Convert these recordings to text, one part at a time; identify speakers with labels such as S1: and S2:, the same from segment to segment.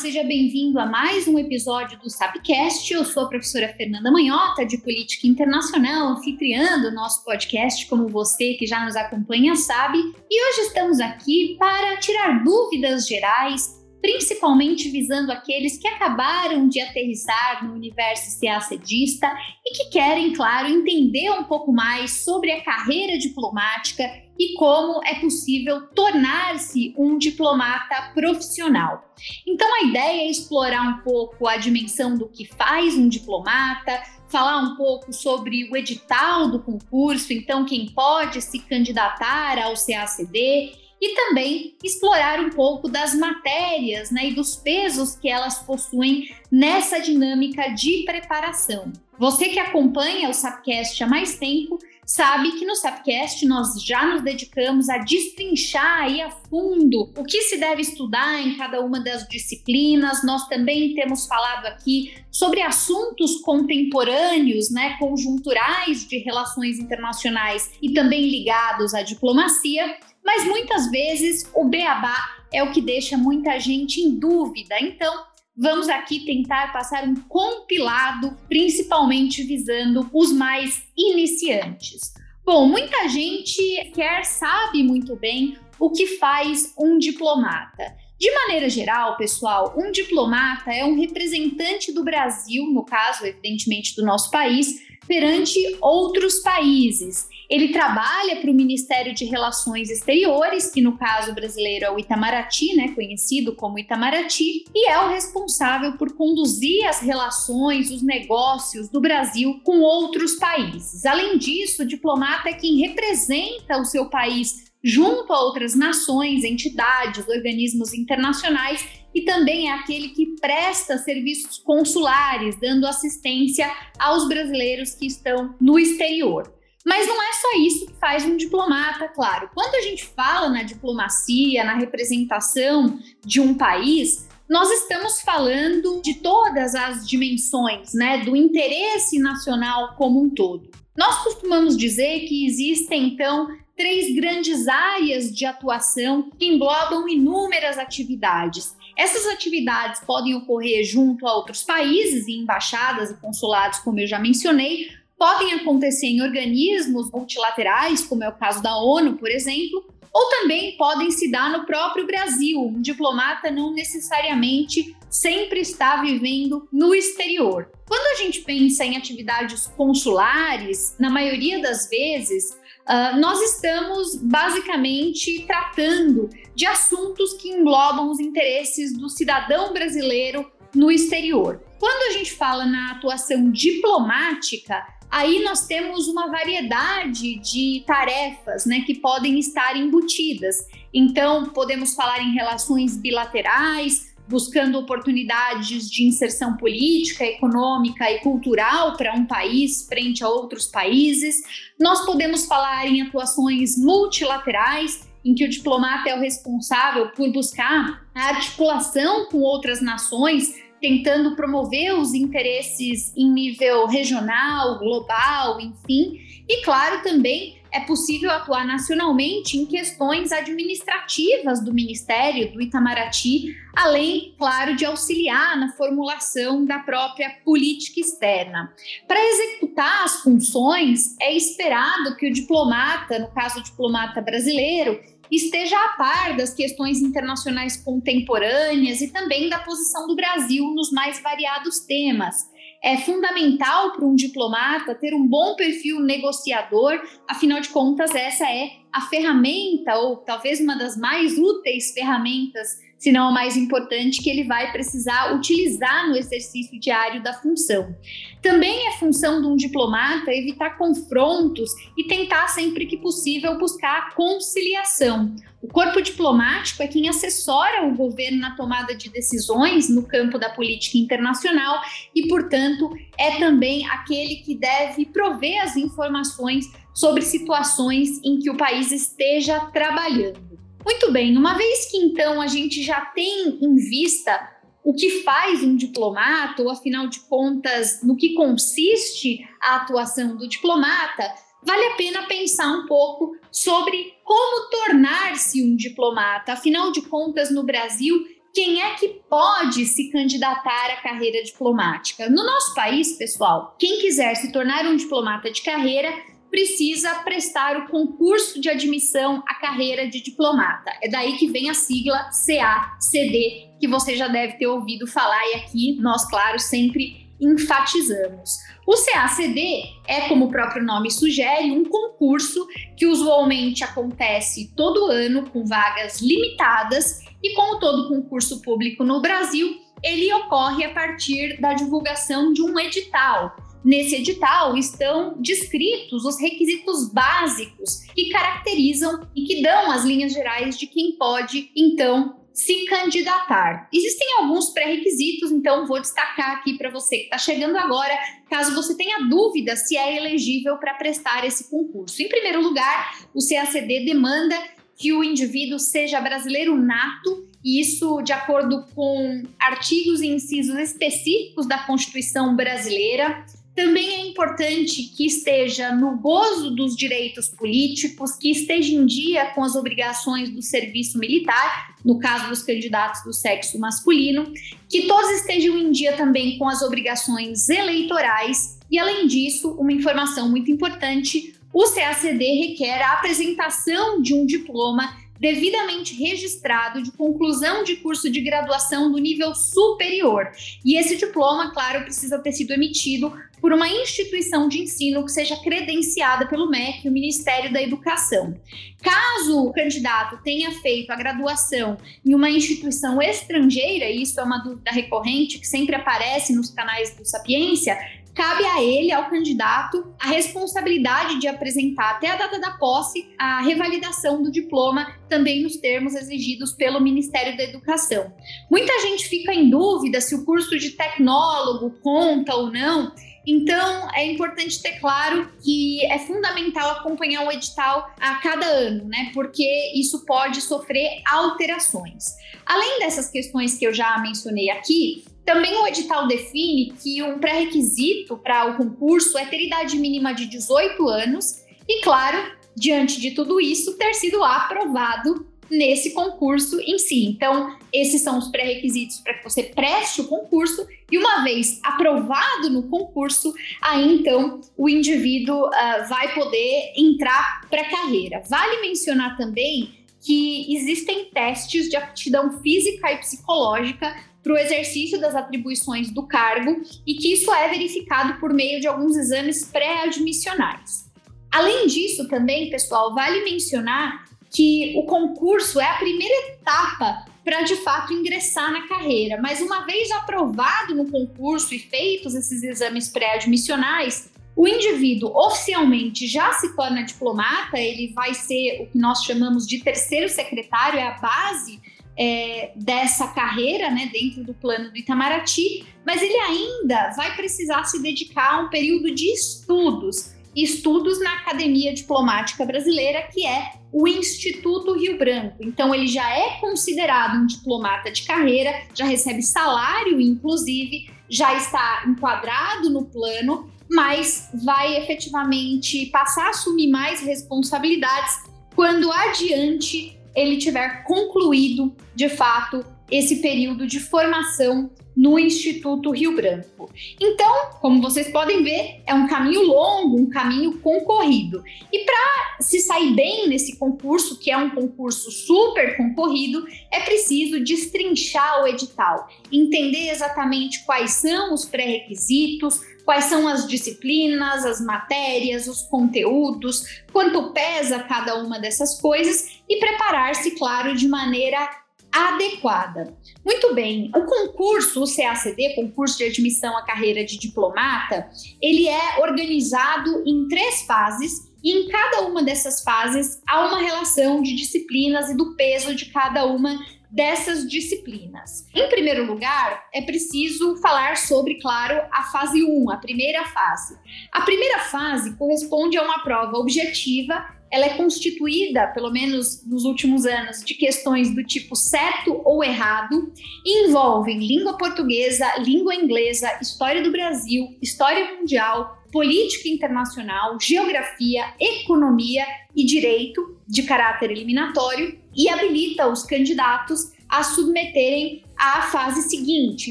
S1: seja bem-vindo a mais um episódio do Sapcast. Eu sou a professora Fernanda Manhota, de Política Internacional, anfitriando o nosso podcast, como você que já nos acompanha sabe. E hoje estamos aqui para tirar dúvidas gerais principalmente visando aqueles que acabaram de aterrissar no universo CACDista e que querem, claro, entender um pouco mais sobre a carreira diplomática e como é possível tornar-se um diplomata profissional. Então, a ideia é explorar um pouco a dimensão do que faz um diplomata, falar um pouco sobre o edital do concurso, então, quem pode se candidatar ao CACD e também explorar um pouco das matérias né, e dos pesos que elas possuem nessa dinâmica de preparação. Você que acompanha o Sapcast há mais tempo sabe que no Sapcast nós já nos dedicamos a destrinchar aí a fundo o que se deve estudar em cada uma das disciplinas. Nós também temos falado aqui sobre assuntos contemporâneos, né, conjunturais de relações internacionais e também ligados à diplomacia. Mas muitas vezes o beabá é o que deixa muita gente em dúvida. Então, vamos aqui tentar passar um compilado, principalmente visando os mais iniciantes. Bom, muita gente quer sabe muito bem o que faz um diplomata. De maneira geral, pessoal, um diplomata é um representante do Brasil, no caso, evidentemente, do nosso país, perante outros países. Ele trabalha para o Ministério de Relações Exteriores, que no caso brasileiro é o Itamaraty, né, conhecido como Itamaraty, e é o responsável por conduzir as relações, os negócios do Brasil com outros países. Além disso, o diplomata é quem representa o seu país junto a outras nações, entidades, organismos internacionais e também é aquele que presta serviços consulares, dando assistência aos brasileiros que estão no exterior. Mas não é só isso que faz um diplomata, claro. Quando a gente fala na diplomacia, na representação de um país, nós estamos falando de todas as dimensões, né, do interesse nacional como um todo. Nós costumamos dizer que existem então três grandes áreas de atuação que englobam inúmeras atividades. Essas atividades podem ocorrer junto a outros países, em embaixadas e consulados, como eu já mencionei, podem acontecer em organismos multilaterais, como é o caso da ONU, por exemplo, ou também podem se dar no próprio Brasil. Um diplomata não necessariamente sempre está vivendo no exterior. Quando a gente pensa em atividades consulares, na maioria das vezes, uh, nós estamos basicamente tratando de assuntos que englobam os interesses do cidadão brasileiro no exterior. Quando a gente fala na atuação diplomática, aí nós temos uma variedade de tarefas né, que podem estar embutidas. Então, podemos falar em relações bilaterais, buscando oportunidades de inserção política, econômica e cultural para um país frente a outros países. Nós podemos falar em atuações multilaterais, em que o diplomata é o responsável por buscar a articulação com outras nações tentando promover os interesses em nível regional, global, enfim. E, claro, também é possível atuar nacionalmente em questões administrativas do Ministério, do Itamaraty, além, claro, de auxiliar na formulação da própria política externa. Para executar as funções, é esperado que o diplomata, no caso o diplomata brasileiro, esteja a par das questões internacionais contemporâneas e também da posição do Brasil nos mais variados temas. É fundamental para um diplomata ter um bom perfil negociador, afinal de contas, essa é a ferramenta, ou talvez uma das mais úteis ferramentas se não a mais importante, que ele vai precisar utilizar no exercício diário da função. Também é função de um diplomata evitar confrontos e tentar, sempre que possível, buscar conciliação. O corpo diplomático é quem assessora o governo na tomada de decisões no campo da política internacional e, portanto, é também aquele que deve prover as informações sobre situações em que o país esteja trabalhando. Muito bem, uma vez que então a gente já tem em vista o que faz um diplomata, ou afinal de contas, no que consiste a atuação do diplomata, vale a pena pensar um pouco sobre como tornar-se um diplomata. Afinal de contas, no Brasil, quem é que pode se candidatar à carreira diplomática? No nosso país, pessoal, quem quiser se tornar um diplomata de carreira precisa prestar o concurso de admissão à carreira de diplomata. É daí que vem a sigla CACD, que você já deve ter ouvido falar e aqui nós, claro, sempre enfatizamos. O CACD é, como o próprio nome sugere, um concurso que usualmente acontece todo ano com vagas limitadas e como todo concurso público no Brasil, ele ocorre a partir da divulgação de um edital. Nesse edital estão descritos os requisitos básicos que caracterizam e que dão as linhas gerais de quem pode, então, se candidatar. Existem alguns pré-requisitos, então vou destacar aqui para você que está chegando agora, caso você tenha dúvida se é elegível para prestar esse concurso. Em primeiro lugar, o CACD demanda que o indivíduo seja brasileiro nato, e isso de acordo com artigos e incisos específicos da Constituição brasileira. Também é importante que esteja no gozo dos direitos políticos, que esteja em dia com as obrigações do serviço militar, no caso dos candidatos do sexo masculino, que todos estejam em dia também com as obrigações eleitorais e, além disso, uma informação muito importante: o CACD requer a apresentação de um diploma devidamente registrado de conclusão de curso de graduação do nível superior. E esse diploma, claro, precisa ter sido emitido por uma instituição de ensino que seja credenciada pelo MEC, o Ministério da Educação. Caso o candidato tenha feito a graduação em uma instituição estrangeira, e isso é uma dúvida recorrente que sempre aparece nos canais do Sapiência, cabe a ele, ao candidato, a responsabilidade de apresentar até a data da posse a revalidação do diploma, também nos termos exigidos pelo Ministério da Educação. Muita gente fica em dúvida se o curso de tecnólogo conta ou não. Então, é importante ter claro que é fundamental acompanhar o edital a cada ano, né? Porque isso pode sofrer alterações. Além dessas questões que eu já mencionei aqui, também o edital define que um pré-requisito para o concurso é ter idade mínima de 18 anos e, claro, diante de tudo isso, ter sido aprovado nesse concurso em si. Então, esses são os pré-requisitos para que você preste o concurso e uma vez aprovado no concurso, aí então o indivíduo uh, vai poder entrar para a carreira. Vale mencionar também que existem testes de aptidão física e psicológica para o exercício das atribuições do cargo e que isso é verificado por meio de alguns exames pré-admissionais. Além disso, também, pessoal, vale mencionar que o concurso é a primeira etapa para de fato ingressar na carreira, mas uma vez aprovado no concurso e feitos esses exames pré-admissionais, o indivíduo oficialmente já se torna diplomata, ele vai ser o que nós chamamos de terceiro secretário, é a base é, dessa carreira né, dentro do plano do Itamaraty, mas ele ainda vai precisar se dedicar a um período de estudos, estudos na Academia Diplomática Brasileira, que é o Instituto Rio Branco. Então, ele já é considerado um diplomata de carreira, já recebe salário, inclusive, já está enquadrado no plano, mas vai efetivamente passar a assumir mais responsabilidades quando adiante ele tiver concluído, de fato, esse período de formação no Instituto Rio Branco. Então, como vocês podem ver, é um caminho longo, um caminho concorrido. E para se sair bem nesse concurso, que é um concurso super concorrido, é preciso destrinchar o edital, entender exatamente quais são os pré-requisitos, quais são as disciplinas, as matérias, os conteúdos, quanto pesa cada uma dessas coisas e preparar-se, claro, de maneira adequada. Muito bem, o concurso, o CACD, concurso de admissão à carreira de diplomata, ele é organizado em três fases e em cada uma dessas fases há uma relação de disciplinas e do peso de cada uma dessas disciplinas. Em primeiro lugar, é preciso falar sobre, claro, a fase 1, a primeira fase. A primeira fase corresponde a uma prova objetiva ela é constituída, pelo menos nos últimos anos, de questões do tipo certo ou errado, e envolvem língua portuguesa, língua inglesa, história do Brasil, história mundial, política internacional, geografia, economia e direito de caráter eliminatório e habilita os candidatos a submeterem à fase seguinte.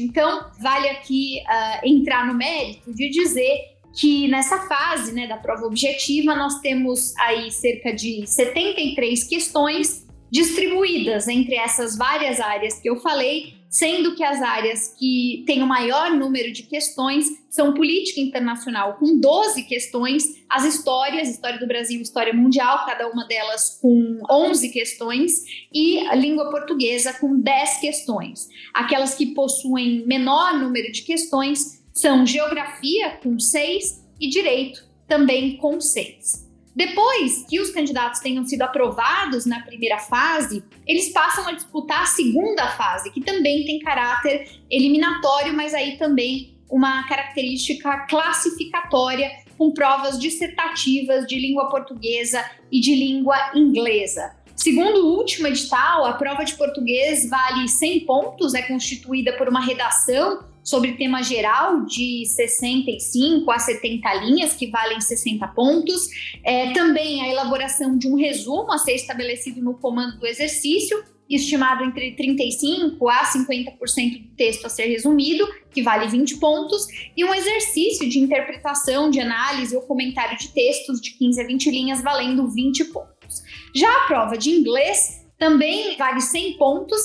S1: Então, vale aqui uh, entrar no mérito de dizer que nessa fase né, da prova objetiva nós temos aí cerca de 73 questões distribuídas entre essas várias áreas que eu falei, sendo que as áreas que têm o maior número de questões são política internacional, com 12 questões, as histórias, história do Brasil, história mundial, cada uma delas com 11 questões, e a língua portuguesa com 10 questões. Aquelas que possuem menor número de questões são geografia, com 6, e direito, também com 6. Depois que os candidatos tenham sido aprovados na primeira fase, eles passam a disputar a segunda fase, que também tem caráter eliminatório, mas aí também uma característica classificatória com provas dissertativas de língua portuguesa e de língua inglesa. Segundo o último edital, a prova de português vale 100 pontos, é constituída por uma redação sobre tema geral de 65 a 70 linhas, que valem 60 pontos. É, também a elaboração de um resumo a ser estabelecido no comando do exercício, estimado entre 35 a 50% do texto a ser resumido, que vale 20 pontos, e um exercício de interpretação, de análise ou comentário de textos de 15 a 20 linhas, valendo 20 pontos. Já a prova de inglês também vale 100 pontos,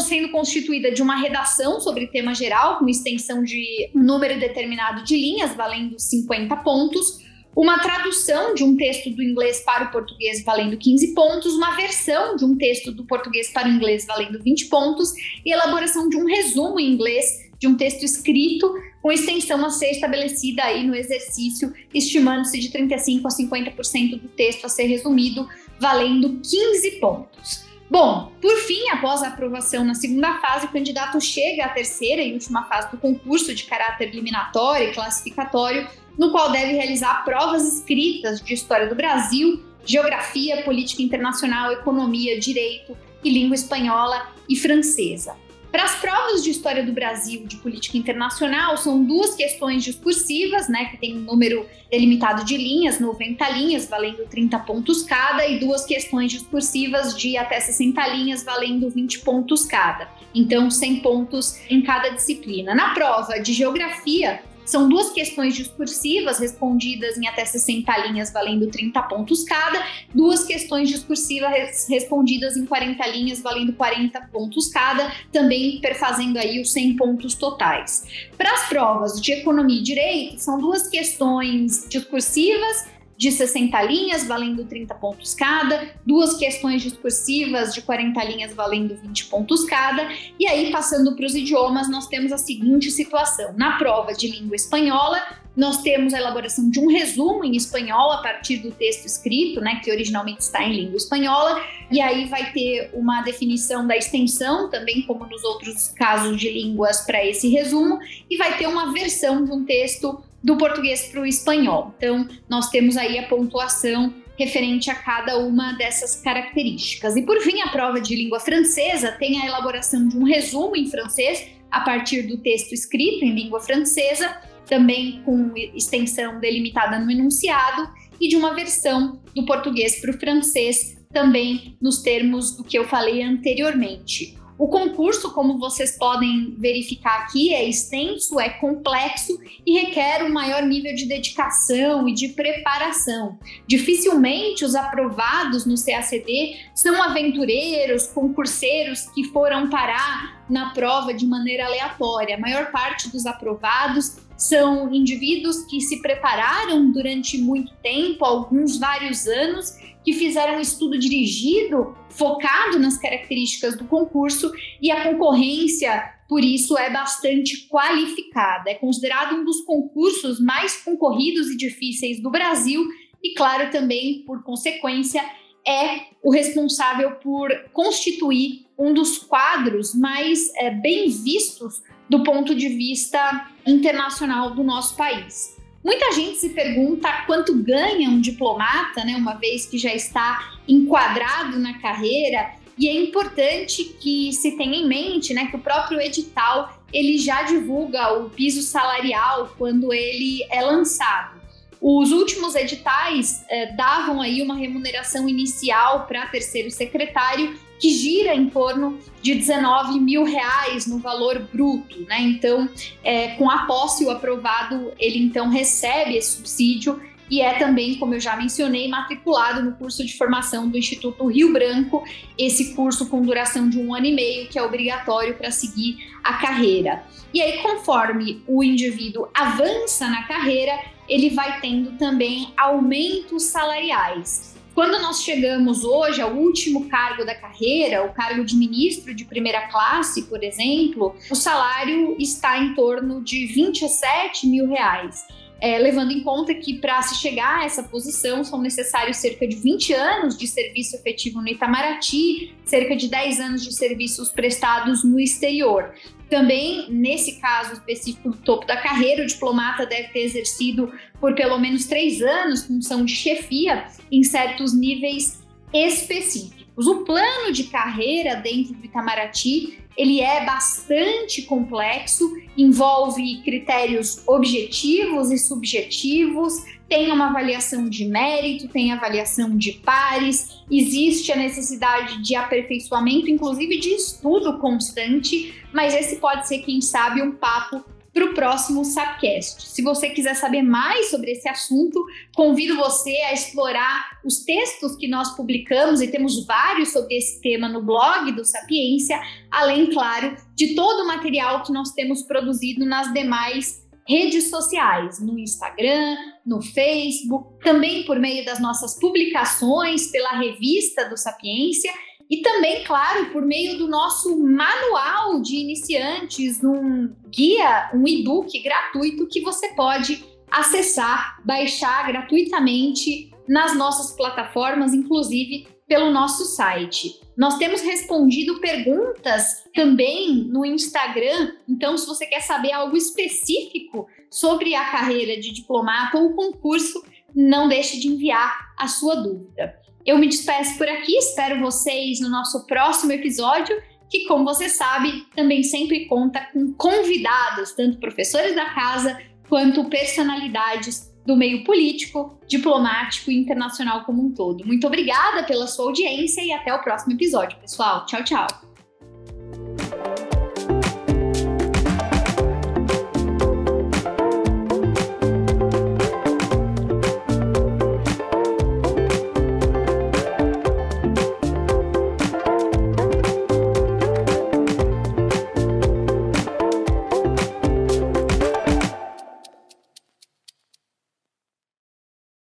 S1: sendo constituída de uma redação sobre tema geral, com extensão de um número determinado de linhas, valendo 50 pontos, uma tradução de um texto do inglês para o português valendo 15 pontos, uma versão de um texto do português para o inglês valendo 20 pontos e elaboração de um resumo em inglês de um texto escrito com extensão a ser estabelecida aí no exercício, estimando-se de 35 a 50% do texto a ser resumido, valendo 15 pontos. Bom, por fim, após a aprovação na segunda fase, o candidato chega à terceira e última fase do concurso de caráter eliminatório e classificatório, no qual deve realizar provas escritas de história do Brasil, geografia, política internacional, economia, direito e língua espanhola e francesa. Para as provas de história do Brasil de política internacional, são duas questões discursivas, né, que tem um número delimitado de linhas, 90 linhas, valendo 30 pontos cada, e duas questões discursivas de até 60 linhas, valendo 20 pontos cada. Então, 100 pontos em cada disciplina. Na prova de geografia, são duas questões discursivas respondidas em até 60 linhas, valendo 30 pontos cada, duas questões discursivas respondidas em 40 linhas, valendo 40 pontos cada, também perfazendo aí os 100 pontos totais. Para as provas de economia e direito, são duas questões discursivas de 60 linhas, valendo 30 pontos cada, duas questões discursivas de 40 linhas, valendo 20 pontos cada. E aí, passando para os idiomas, nós temos a seguinte situação: na prova de língua espanhola, nós temos a elaboração de um resumo em espanhol a partir do texto escrito, né, que originalmente está em língua espanhola, e aí vai ter uma definição da extensão, também como nos outros casos de línguas, para esse resumo, e vai ter uma versão de um texto do português para o espanhol. Então, nós temos aí a pontuação referente a cada uma dessas características. E por fim, a prova de língua francesa tem a elaboração de um resumo em francês a partir do texto escrito em língua francesa, também com extensão delimitada no enunciado, e de uma versão do português para o francês, também nos termos do que eu falei anteriormente. O concurso, como vocês podem verificar aqui, é extenso, é complexo e requer um maior nível de dedicação e de preparação. Dificilmente os aprovados no CACD são aventureiros, concurseiros que foram parar na prova de maneira aleatória. A maior parte dos aprovados são indivíduos que se prepararam durante muito tempo, alguns vários anos, que fizeram um estudo dirigido, focado nas características do concurso, e a concorrência, por isso, é bastante qualificada. É considerado um dos concursos mais concorridos e difíceis do Brasil, e, claro, também, por consequência, é o responsável por constituir um dos quadros mais é, bem vistos do ponto de vista internacional do nosso país. Muita gente se pergunta quanto ganha um diplomata, né, uma vez que já está enquadrado na carreira, e é importante que se tenha em mente, né, que o próprio edital ele já divulga o piso salarial quando ele é lançado. Os últimos editais eh, davam aí uma remuneração inicial para terceiro secretário que gira em torno de 19 mil reais no valor bruto, né? Então, é, com a posse, o aprovado, ele então recebe esse subsídio e é também, como eu já mencionei, matriculado no curso de formação do Instituto Rio Branco, esse curso com duração de um ano e meio, que é obrigatório para seguir a carreira. E aí, conforme o indivíduo avança na carreira, ele vai tendo também aumentos salariais. Quando nós chegamos hoje ao último cargo da carreira, o cargo de ministro de primeira classe, por exemplo, o salário está em torno de 27 mil reais é, levando em conta que para se chegar a essa posição são necessários cerca de 20 anos de serviço efetivo no Itamaraty, cerca de 10 anos de serviços prestados no exterior. Também, nesse caso específico do topo da carreira, o diplomata deve ter exercido por pelo menos três anos função de chefia em certos níveis específicos. O plano de carreira dentro do Itamaraty ele é bastante complexo, envolve critérios objetivos e subjetivos, tem uma avaliação de mérito, tem avaliação de pares, existe a necessidade de aperfeiçoamento, inclusive de estudo constante, mas esse pode ser, quem sabe, um papo para o próximo Sapcast. Se você quiser saber mais sobre esse assunto, convido você a explorar os textos que nós publicamos e temos vários sobre esse tema no blog do Sapiência, além, claro, de todo o material que nós temos produzido nas demais redes sociais, no Instagram, no Facebook, também por meio das nossas publicações pela revista do Sapiência e também, claro, por meio do nosso manual de iniciantes, um guia, um e-book gratuito que você pode acessar, baixar gratuitamente nas nossas plataformas, inclusive pelo nosso site. Nós temos respondido perguntas também no Instagram, então se você quer saber algo específico sobre a carreira de diplomata ou concurso, não deixe de enviar a sua dúvida. Eu me despeço por aqui, espero vocês no nosso próximo episódio, que, como você sabe, também sempre conta com convidados, tanto professores da casa quanto personalidades do meio político, diplomático e internacional como um todo. Muito obrigada pela sua audiência e até o próximo episódio, pessoal. Tchau, tchau.